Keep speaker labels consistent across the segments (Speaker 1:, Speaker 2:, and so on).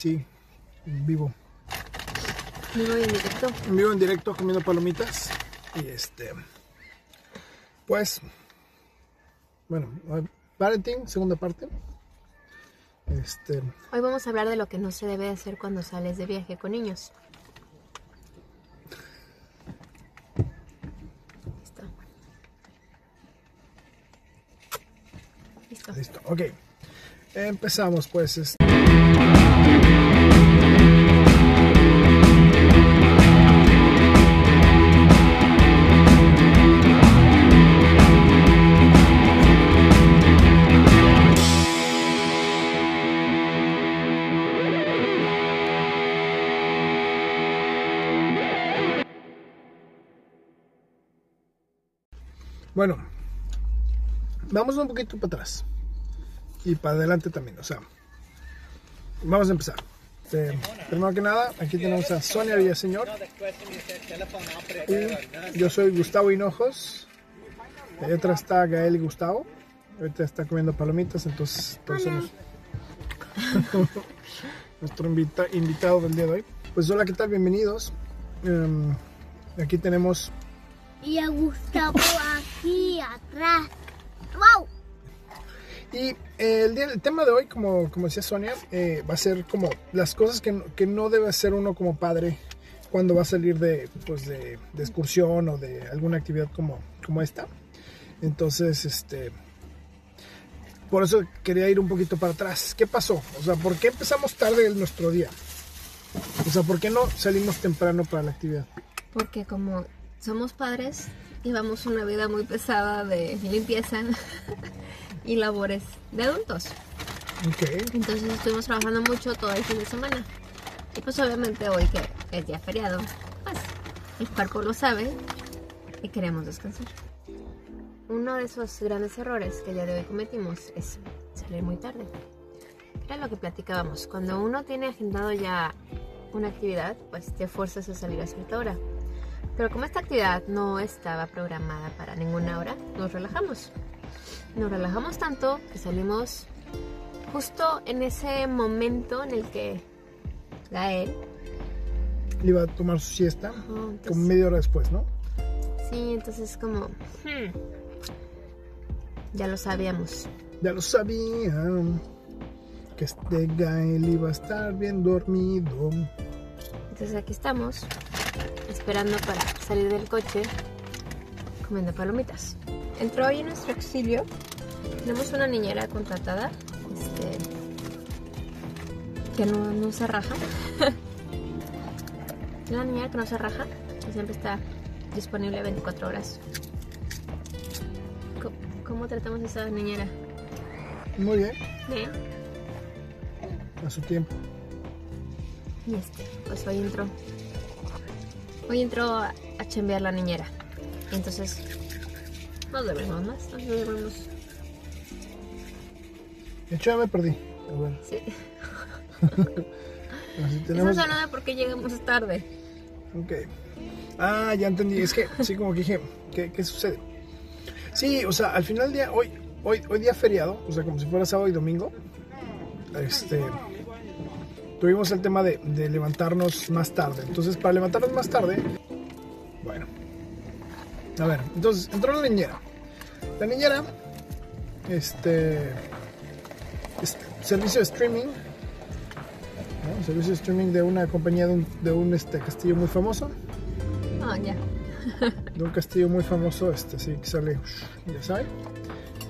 Speaker 1: Sí, vivo.
Speaker 2: Vivo en directo.
Speaker 1: Vivo en directo comiendo palomitas. Y este. Pues. Bueno, parenting, segunda parte. Este.
Speaker 2: Hoy vamos a hablar de lo que no se debe hacer cuando sales de viaje con niños. Listo. Listo.
Speaker 1: Listo, ok. Empezamos pues. este, Bueno, vamos un poquito para atrás y para adelante también, o sea, vamos a empezar. Eh, primero que nada, aquí tenemos a Sonia Villaseñor y yo soy Gustavo Hinojos. Ahí atrás está Gael y Gustavo. Ahorita está comiendo palomitas, entonces todos somos nuestro invita- invitado del día de hoy. Pues hola, ¿qué tal? Bienvenidos. Em, aquí tenemos
Speaker 3: Y a Gustavo aquí atrás. ¡Wow!
Speaker 1: Y eh, el, día, el tema de hoy, como, como decía Sonia, eh, va a ser como las cosas que, no- que no debe hacer uno como padre cuando va a salir de, pues de, de excursión o de alguna actividad como, como esta. Entonces, este, por eso quería ir un poquito para atrás. ¿Qué pasó? O sea, ¿por qué empezamos tarde en nuestro día? O sea, ¿por qué no salimos temprano para la actividad?
Speaker 2: Porque como somos padres, llevamos una vida muy pesada de limpieza y labores de adultos.
Speaker 1: Ok.
Speaker 2: Entonces estuvimos trabajando mucho todo el fin de semana. Y pues obviamente hoy que es día feriado, pues el cuerpo lo sabe y queremos descansar. Uno de esos grandes errores que el día de hoy cometimos es salir muy tarde. Era lo que platicábamos. Cuando uno tiene agendado ya una actividad, pues te fuerzas a salir a cierta hora. Pero como esta actividad no estaba programada para ninguna hora, nos relajamos. Nos relajamos tanto que salimos justo en ese momento en el que Gael,
Speaker 1: Iba a tomar su siesta
Speaker 2: ajá, entonces-
Speaker 1: como media hora después, ¿no?
Speaker 2: sí, entonces como, hmm, ya lo sabíamos.
Speaker 1: Ya lo sabían que este Gael iba a estar bien dormido.
Speaker 2: Entonces aquí estamos, esperando para salir del coche, comiendo palomitas. Entró hoy en nuestro auxilio. Tenemos una niñera contratada, este, que no, no se raja. una niñera que no se raja, que siempre está disponible 24 horas. ¿Cómo, cómo tratamos a esa niñera?
Speaker 1: Muy bien,
Speaker 2: Bien.
Speaker 1: a su tiempo.
Speaker 2: Y este, pues hoy entró. Hoy entró a, a chambear la niñera. Y entonces, nos dormimos más, nos dormimos.
Speaker 1: De hecho, ya me perdí. A ver,
Speaker 2: Sí.
Speaker 1: así
Speaker 2: Eso
Speaker 1: tenemos.
Speaker 2: suena de por qué llegamos tarde.
Speaker 1: Ok. Ah, ya entendí. Es que, sí, como que dije, ¿qué, qué sucede? Sí, o sea, al final del día, hoy, hoy, hoy día feriado, o sea, como si fuera sábado y domingo, este, tuvimos el tema de, de levantarnos más tarde. Entonces, para levantarnos más tarde, bueno, a ver, entonces entró la niñera. La niñera, este, es servicio de streaming, ¿no? servicio de streaming de una compañía de un, de un este, castillo muy famoso
Speaker 2: Ah, ya.
Speaker 1: de un castillo muy famoso, este sí que sale, ya saben.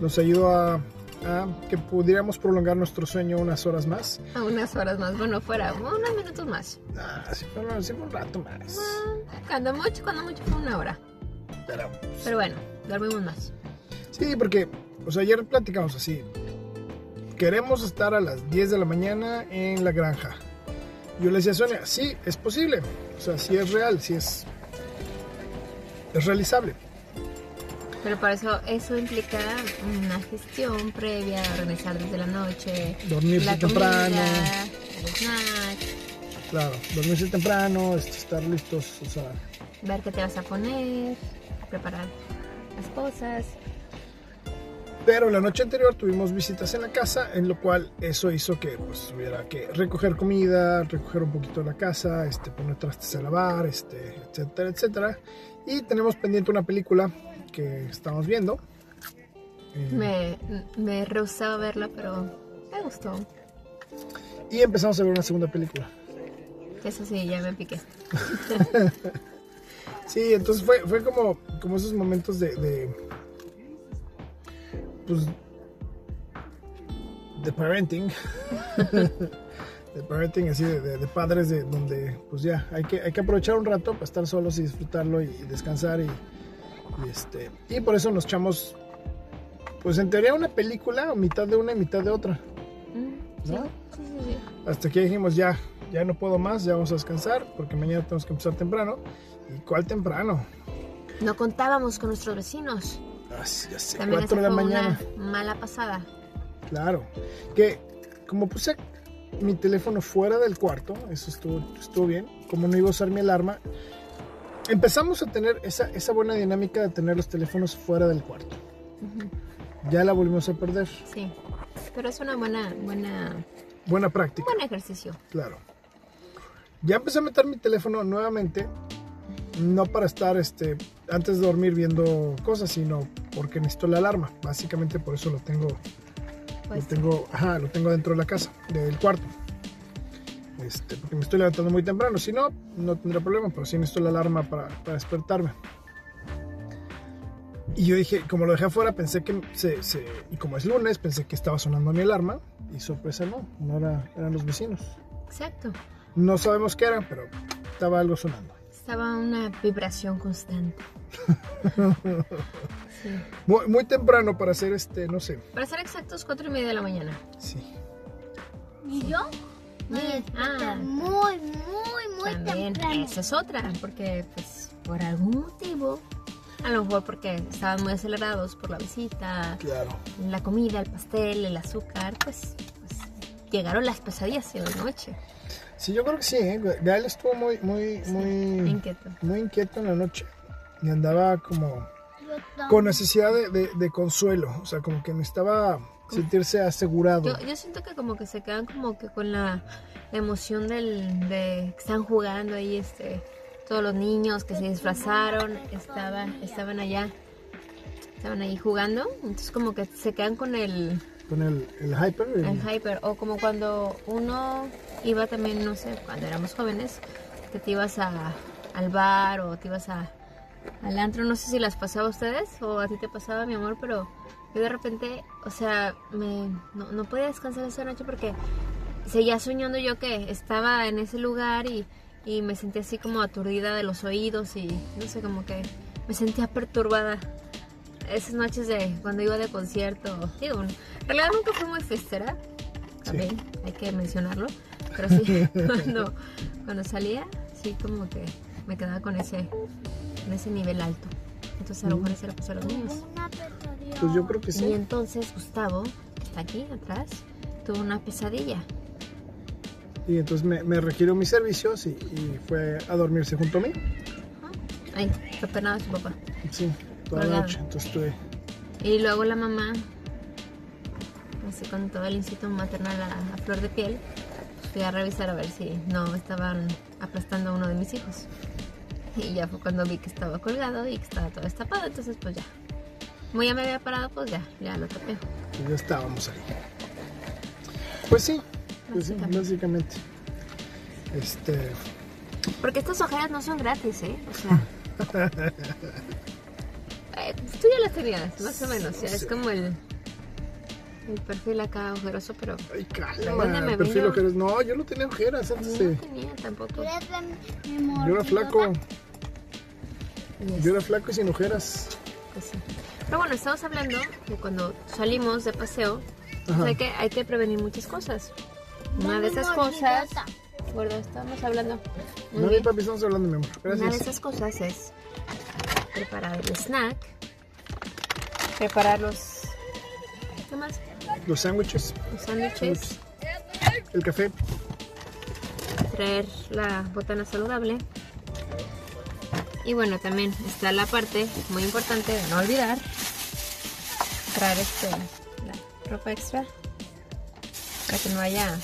Speaker 1: Nos ayudó a, a que pudiéramos prolongar nuestro sueño unas horas más.
Speaker 2: A unas horas más. Bueno, fuera, unos minutos más.
Speaker 1: Ah, sí, pero un rato más.
Speaker 2: Ah, Cuando mucho, cuando mucho fue una hora.
Speaker 1: Pero,
Speaker 2: Pero bueno, dormimos más.
Speaker 1: sí, porque, o sea, ayer platicamos así. Queremos estar a las 10 de la mañana en la granja. Yo le decía a Sonia, sí, es posible. O sea, sí es real, sí es, es realizable.
Speaker 2: Pero para eso, eso implica una gestión previa, organizar desde la noche.
Speaker 1: Dormirse
Speaker 2: la
Speaker 1: temprano.
Speaker 2: comida, el snack,
Speaker 1: Claro, dormirse temprano, este, estar listos, o sea,
Speaker 2: ver qué te vas a poner, preparar las cosas.
Speaker 1: Pero la noche anterior tuvimos visitas en la casa, en lo cual eso hizo que pues, hubiera que recoger comida, recoger un poquito la casa, este, poner trastes a lavar, este, etcétera, etcétera. Y tenemos pendiente una película que estamos viendo. Eh,
Speaker 2: Me, me rehusaba verla, pero me gustó.
Speaker 1: y empezamos a ver una segunda película.
Speaker 2: Eso sí, ya me piqué.
Speaker 1: Sí, entonces fue, fue como, como esos momentos de, de pues de parenting de parenting así de, de- de padres de donde pues ya hay que, hay que aprovechar un rato para estar solos y disfrutarlo y, y descansar y, y, este y por eso nos echamos pues en teoría una película mitad de una y mitad de otra
Speaker 2: Mm,
Speaker 1: ¿No?
Speaker 2: sí, sí, sí.
Speaker 1: hasta que dijimos ya ya no puedo más ya vamos a descansar porque mañana tenemos que empezar temprano y cuál temprano
Speaker 2: No contábamos con nuestros vecinos.
Speaker 1: Ah, sí, ya sé,
Speaker 2: También
Speaker 1: 4
Speaker 2: esa
Speaker 1: de la mañana.
Speaker 2: una mala pasada.
Speaker 1: Claro. Que como puse mi teléfono fuera del cuarto, eso estuvo, estuvo bien. Como no iba a usar mi alarma, empezamos a tener esa, esa buena dinámica de tener los teléfonos fuera del cuarto. Ya la volvimos a perder.
Speaker 2: Sí. Pero es una buena, buena,
Speaker 1: Buena práctica,
Speaker 2: buen ejercicio.
Speaker 1: claro. Ya empecé a meter mi teléfono nuevamente, no para estar este, antes de dormir viendo cosas, sino porque necesito la alarma. Básicamente por eso lo tengo
Speaker 2: Pues,
Speaker 1: lo tengo, ajá, lo tengo dentro de la casa, del cuarto. Este, porque me estoy levantando muy temprano. Si no, no tendría problema, pero sí necesito la alarma para, para despertarme. Y yo dije, como lo dejé afuera, pensé que se, se- Y como es lunes, pensé que estaba sonando mi alarma. Y sorpresa, no, no era, eran los vecinos.
Speaker 2: Exacto.
Speaker 1: No sabemos qué eran, pero estaba algo sonando.
Speaker 2: Estaba una vibración constante. sí.
Speaker 1: Muy, muy temprano para hacer este, no sé.
Speaker 2: Para ser exactos, cuatro y media de la mañana.
Speaker 1: Sí.
Speaker 3: ¿Y yo?
Speaker 2: Ah.
Speaker 3: muy, muy, muy
Speaker 2: También,
Speaker 3: temprano.
Speaker 2: esa es otra, porque pues por algún motivo, a lo mejor porque estaban muy acelerados por la visita,
Speaker 1: Claro.
Speaker 2: la comida, el pastel, el azúcar, pues, pues, llegaron las pesadillas de la noche.
Speaker 1: Sí, yo creo que sí, ¿eh? Gael estuvo muy, muy, muy...
Speaker 2: Inquieto.
Speaker 1: muy inquieto en la noche y andaba como. Con necesidad de, de- de consuelo, o sea, como que necesitaba sentirse asegurado.
Speaker 2: Yo, yo siento que como que se quedan como que con la emoción del, de que están jugando ahí, este, todos los niños que se disfrazaron, estaban, estaban allá, estaban ahí jugando, entonces como que se quedan con el,
Speaker 1: Con el, el hyper. el-
Speaker 2: el hyper, o como cuando uno iba también, no sé, cuando éramos jóvenes, que te ibas a, al bar o te ibas a, al antro, no sé si las pasaba a ustedes o a ti te pasaba, mi amor, pero yo de repente, o sea, me, no, no podía descansar esa noche porque seguía soñando yo que estaba en ese lugar y, y me sentía así como aturdida de los oídos y no sé, como que me sentía perturbada. Esas noches de cuando iba de concierto, digo, en realidad nunca fui muy fiestera, también hay que mencionarlo, pero sí, cuando, cuando salía, sí como que me quedaba con ese, con ese nivel alto. Entonces a lo mejor ese era pues a los niños.
Speaker 1: Pues yo creo que
Speaker 2: Y
Speaker 1: sí.
Speaker 2: entonces Gustavo, que está aquí atrás, tuvo una pesadilla.
Speaker 1: Y entonces me, me requirió mis servicios y, y fue a dormirse junto a mí.
Speaker 2: Ay, fue penado su papá.
Speaker 1: Sí, toda la noche. Entonces estuve.
Speaker 2: Y luego la mamá, así con todo el instinto maternal a, a flor de piel, fui a revisar a ver si no estaban aplastando a uno de mis hijos. Y ya fue cuando vi que estaba colgado y que estaba todo destapado, entonces pues ya. Como ya me había parado, pues ya, ya lo tapé.
Speaker 1: pues ya estábamos ahí. Pues sí, pues sí,
Speaker 2: Básicamente.
Speaker 1: Este.
Speaker 2: Porque estas ojeras no son gratis, ¿eh? O sea. eh, tú ya las tenías, más o menos. Ya es como el. El perfil acá ojeroso, pero.
Speaker 1: Ay,
Speaker 2: ¿De dónde
Speaker 1: cala,
Speaker 2: me
Speaker 1: perfil
Speaker 2: vino?
Speaker 1: ojeras. No, yo no tenía ojeras antes
Speaker 2: No tenía tampoco.
Speaker 3: ¿Tú eres de mi
Speaker 1: Yo era flaco. Yo era flaco y sin ojeras.
Speaker 2: pues sí. Pero bueno, estamos hablando de cuando salimos de paseo, pues hay, que, hay que prevenir muchas cosas. Una de esas cosas. Gordo, estamos hablando. Muy
Speaker 1: No,
Speaker 2: bien.
Speaker 1: papi, estamos hablando, mi amor.
Speaker 2: Una de esas cosas es preparar el snack, preparar los, ¿qué más?
Speaker 1: Los sándwiches,
Speaker 2: los sándwiches,
Speaker 1: el café.
Speaker 2: traer la botana saludable. Y bueno, también está la parte muy importante de no olvidar traer este, la ropa extra para que no haya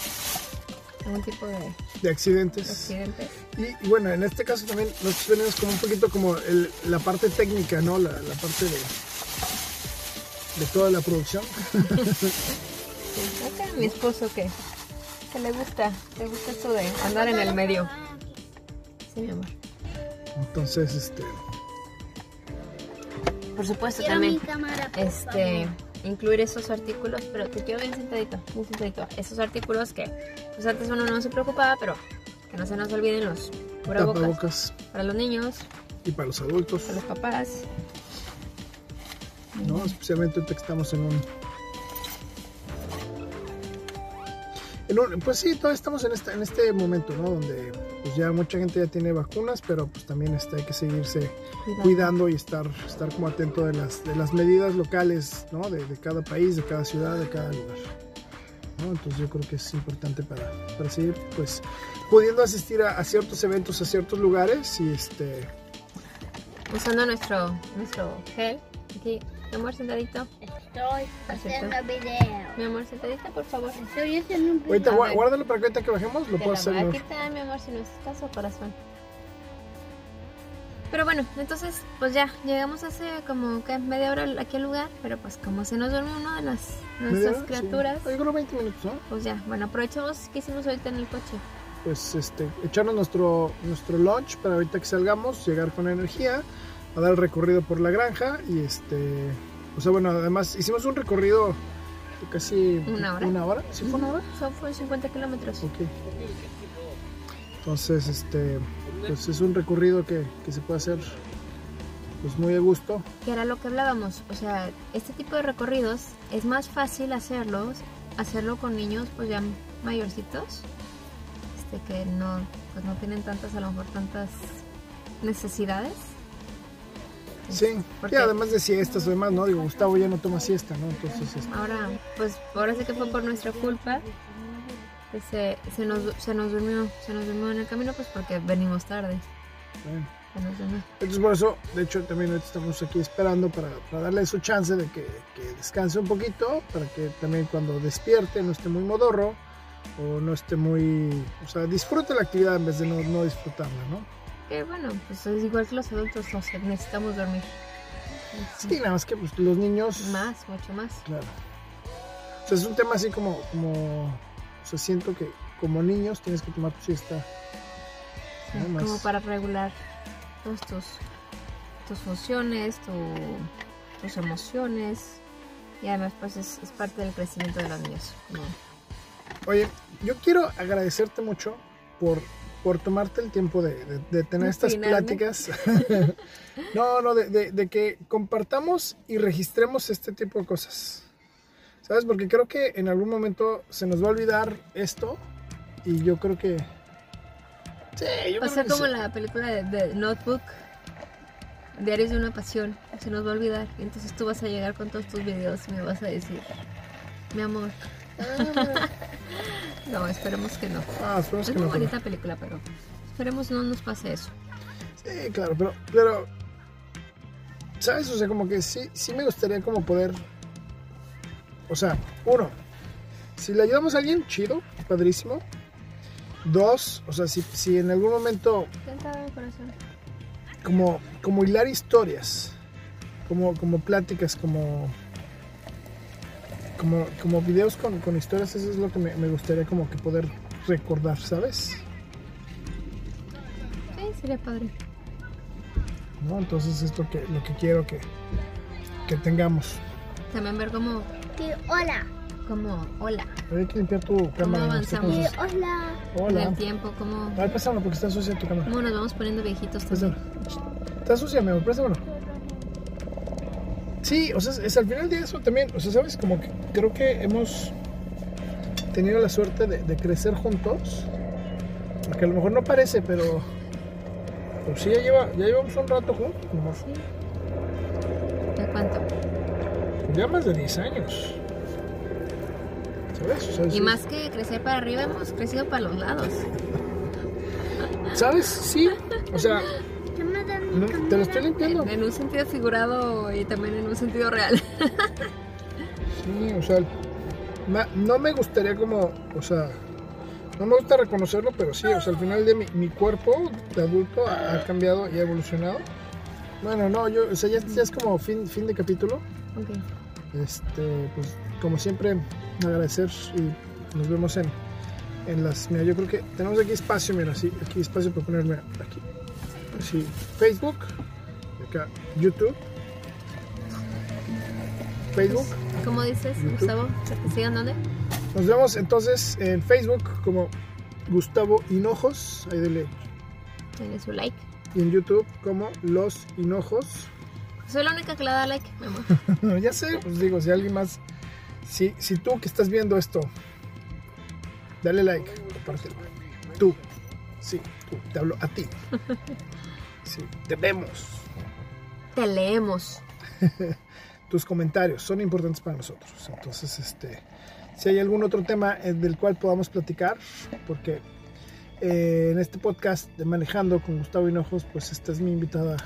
Speaker 2: algún tipo de
Speaker 1: De accidentes.
Speaker 2: accidentes.
Speaker 1: Y, y bueno, en este caso también nosotros venimos como un poquito como el- la parte técnica, ¿no? La, la parte de, de toda la producción.
Speaker 2: Acá mi esposo que, que le gusta, le gusta esto de andar en el medio. Sí, mi amor.
Speaker 1: Entonces, este,
Speaker 2: Por supuesto
Speaker 3: Quiero mi
Speaker 2: también.
Speaker 3: cámara, por
Speaker 2: este incluir esos artículos, pero te quiero bien sentadito, bien sentadito. Esos artículos que pues antes uno no se preocupaba, pero que no se nos olviden los cubrebocas para los niños,
Speaker 1: y para los adultos,
Speaker 2: para los papás.
Speaker 1: ¿No? Especialmente ahorita que estamos en un... en un- pues sí, todavía estamos en este, en este momento, ¿no? Donde pues ya mucha gente ya tiene vacunas, pero pues también este, hay que seguirse cuidando y estar, estar como atento de las, de las medidas locales, ¿no? De, de cada país, de cada ciudad, de cada lugar. ¿no? Entonces yo creo que es importante para, para seguir pues pudiendo asistir a, a ciertos eventos, a ciertos lugares y este
Speaker 2: Usando nuestro, nuestro gel. Aquí, mi amor, sentadito.
Speaker 3: Estoy haciendo video.
Speaker 2: Mi amor, sentadita, por favor.
Speaker 3: Estoy haciendo un video.
Speaker 1: ahorita guárdalo para que ahorita que bajemos lo puedo hacer.
Speaker 2: voy a
Speaker 1: ¿no?
Speaker 2: quitar, mi amor, si no es caso, corazón. Pero bueno, entonces, pues ya, llegamos hace como que media hora aquí al lugar, pero pues como se nos duerme una de las
Speaker 1: ¿Media
Speaker 2: nuestras
Speaker 1: hora? Sí.
Speaker 2: criaturas,
Speaker 1: Yo creo 20 minutos, ¿no?
Speaker 2: pues ya, bueno, aprovechamos que hicimos ahorita en el coche.
Speaker 1: Pues este, echarnos nuestro, nuestro lunch para ahorita que salgamos, llegar con energía, a dar el recorrido por la granja y este, o sea, bueno, además hicimos un recorrido de casi
Speaker 2: ¿Una hora?
Speaker 1: ¿Una hora? ¿Sí fue una hora?
Speaker 2: Son fue 50 kilómetros.
Speaker 1: Ok. Entonces, este, pues es un recorrido que, que se puede hacer pues muy a gusto.
Speaker 2: Que era lo que hablábamos, o sea, este tipo de recorridos es más fácil hacerlos, hacerlo con niños pues ya mayorcitos, este que no, pues no tienen tantas, a lo mejor tantas necesidades.
Speaker 1: Sí, y además de siestas o demás, ¿no? Digo, Gustavo ya no toma siesta, ¿no? Entonces, este,
Speaker 2: ahora, pues ahora sí que fue por nuestra culpa que se, se, nos, se nos durmió, se nos durmió en el camino pues porque venimos tarde.
Speaker 1: bueno. Entonces por eso, de hecho, también estamos aquí esperando para, para darle su chance de que, que descanse un poquito, para que también cuando despierte no esté muy modorro o no esté muy... O sea, disfrute la actividad en vez de no, no disfrutarla, ¿no?
Speaker 2: Que bueno, pues es igual que los adultos, o sea, necesitamos dormir.
Speaker 1: Sí, nada más que pues, los niños...
Speaker 2: Más, mucho más.
Speaker 1: Claro. O sea, es un tema así como, como... O sea, siento que como niños tienes que tomar tu siesta.
Speaker 2: Sí,
Speaker 1: más.
Speaker 2: como para regular todas tus, tus funciones, tu- tus emociones. Y además, pues es, es parte del crecimiento de los niños. ¿no?
Speaker 1: Oye, yo quiero agradecerte mucho por, por tomarte el tiempo de, de- de tener estas
Speaker 2: peinarme.
Speaker 1: pláticas. no, no, de, de- que compartamos y registremos este tipo de cosas. ¿Sabes? Porque creo que en algún momento se nos va a olvidar esto y yo creo que... Sí, yo
Speaker 2: O
Speaker 1: creo
Speaker 2: sea,
Speaker 1: que
Speaker 2: como
Speaker 1: sí.
Speaker 2: la película de, de Notebook, Diarios de una Pasión. Se nos va a olvidar. Y entonces tú vas a llegar con todos tus videos y me vas a decir, mi amor. no, esperemos que no.
Speaker 1: Ah, esperemos
Speaker 2: Es
Speaker 1: que no. pero-
Speaker 2: bonita película, pero esperemos no nos pase eso.
Speaker 1: Sí, claro, pero, pero, ¿sabes? O sea, como que sí, sí me gustaría como poder, o sea, uno, si le ayudamos a alguien, chido, padrísimo. Dos, o sea, si, si en algún momento, como, como hilar historias, como, como pláticas, como, como, como videos con, con historias, eso es lo que me, me gustaría como que poder recordar, ¿sabes?
Speaker 2: Sí, sería padre.
Speaker 1: ¿No? Entonces es lo que, lo que quiero que, que tengamos.
Speaker 2: También ver cómo,
Speaker 3: Sí, hola.
Speaker 2: cómo, hola,
Speaker 1: Hay que limpiar tu cámara. cómo
Speaker 2: avanzamos?
Speaker 3: Sí,
Speaker 1: se-
Speaker 3: hola.
Speaker 2: en
Speaker 1: Hola.
Speaker 2: el tiempo, cómo,
Speaker 1: A ver, préstamelo porque está sucia tu cámara.
Speaker 2: cómo nos vamos poniendo viejitos también.
Speaker 1: Préstamelo. Está sucia, mi amor, préstamelo. Sí, o sea, es, al final de eso también. O sea, ¿sabes? Como que creo que hemos tenido la suerte de, de crecer juntos. Porque a lo mejor no parece, pero. Pero sí, ya, lleva, ya llevamos un rato juntos.
Speaker 2: Sí. ¿De cuánto?
Speaker 1: Ya más de 10 años. ¿Sabes? Sea,
Speaker 2: Y más que crecer para arriba, hemos crecido para los lados.
Speaker 1: ¿Sabes? Sí. O sea, no, te lo estoy limpiando.
Speaker 2: En, en un sentido figurado y también en un sentido real.
Speaker 1: Sí, o sea, no me gustaría como, o sea, no me gusta reconocerlo, pero sí, o sea, al final de mi, mi cuerpo de adulto ha, ha cambiado y ha evolucionado. Bueno, no, yo, o sea, ya, ya es como fin, fin de capítulo.
Speaker 2: Ok.
Speaker 1: Este, pues como siempre, agradecer y nos vemos en, en las. Mira, yo creo que tenemos aquí espacio, mira, sí, aquí espacio para ponerme aquí. Así, Facebook, acá YouTube, Facebook.
Speaker 2: ¿Cómo dices,
Speaker 1: YouTube.
Speaker 2: Gustavo? ¿Que te sigan dónde?
Speaker 1: Nos vemos entonces en Facebook como Gustavo Hinojos, ahí dele,
Speaker 2: Denle su like.
Speaker 1: y en YouTube como Los Hinojos.
Speaker 2: Soy la única que le da like, mi amor.
Speaker 1: ya sé, pues digo, si alguien más, si, si tú que estás viendo esto, dale like, compártelo. Tú, sí, tú, te hablo a ti. Sí, te vemos.
Speaker 2: Te leemos.
Speaker 1: Tus comentarios son importantes para nosotros. Entonces, este, si hay algún otro tema eh, del cual podamos platicar, porque eh, en este podcast de Manejando con Gustavo Hinojos, pues esta es mi invitada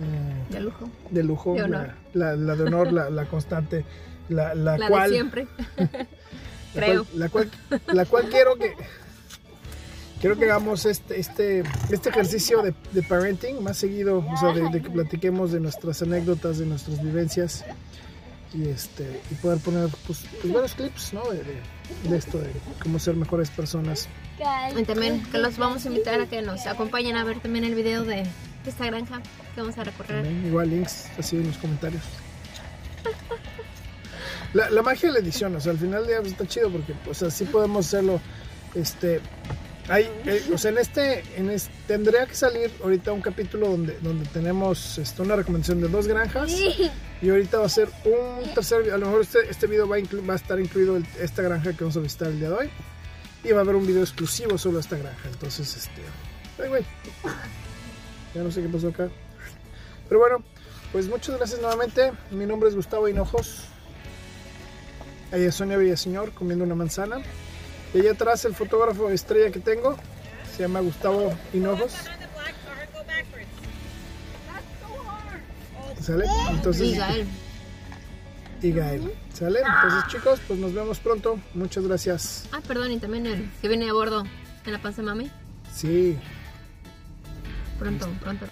Speaker 1: eh,
Speaker 2: De lujo.
Speaker 1: de lujo,
Speaker 2: De honor.
Speaker 1: La, la- la de honor, la, la constante, la, la cual,
Speaker 2: de siempre. creo.
Speaker 1: cual- la cual, la cual quiero que quiero que hagamos este este este ejercicio de, de parenting más seguido, o sea, de, de que platiquemos de nuestras anécdotas, de nuestras vivencias y este y poder poner pues, pues, varios clips, ¿no? De esto de cómo ser mejores personas.
Speaker 2: Y también que los vamos a invitar a que nos acompañen a ver también el video de esta granja que vamos a recorrer.
Speaker 1: También, igual links así en los comentarios. La, la magia de la edición, o sea, al final del día pues, está chido porque, o sea, sí podemos hacerlo. Este, hay, eh, o sea, en este, en este, tendría que salir ahorita un capítulo donde, donde tenemos este, una recomendación de dos granjas y ahorita va a ser un tercer, a lo mejor este, este video va a, inclu- va a estar incluido el- esta granja que vamos a visitar el día de hoy y va a haber un video exclusivo sobre esta granja. Entonces, este, ay, güey, ya no sé qué pasó acá. Pero bueno, pues muchas gracias nuevamente. Mi nombre es Gustavo Hinojos. Ahí es Sonia Villaseñor comiendo una manzana. Y allá atrás el fotógrafo estrella que tengo se llama Gustavo Hinojos. ¿Sale? Entonces,
Speaker 2: Y Gael.
Speaker 1: y Gael. ¿Sale? Entonces chicos, pues nos vemos pronto. Muchas gracias.
Speaker 2: Ah, perdón, y también el que viene a bordo en la panza de mami.
Speaker 1: Sí.
Speaker 2: Pronto, pronto.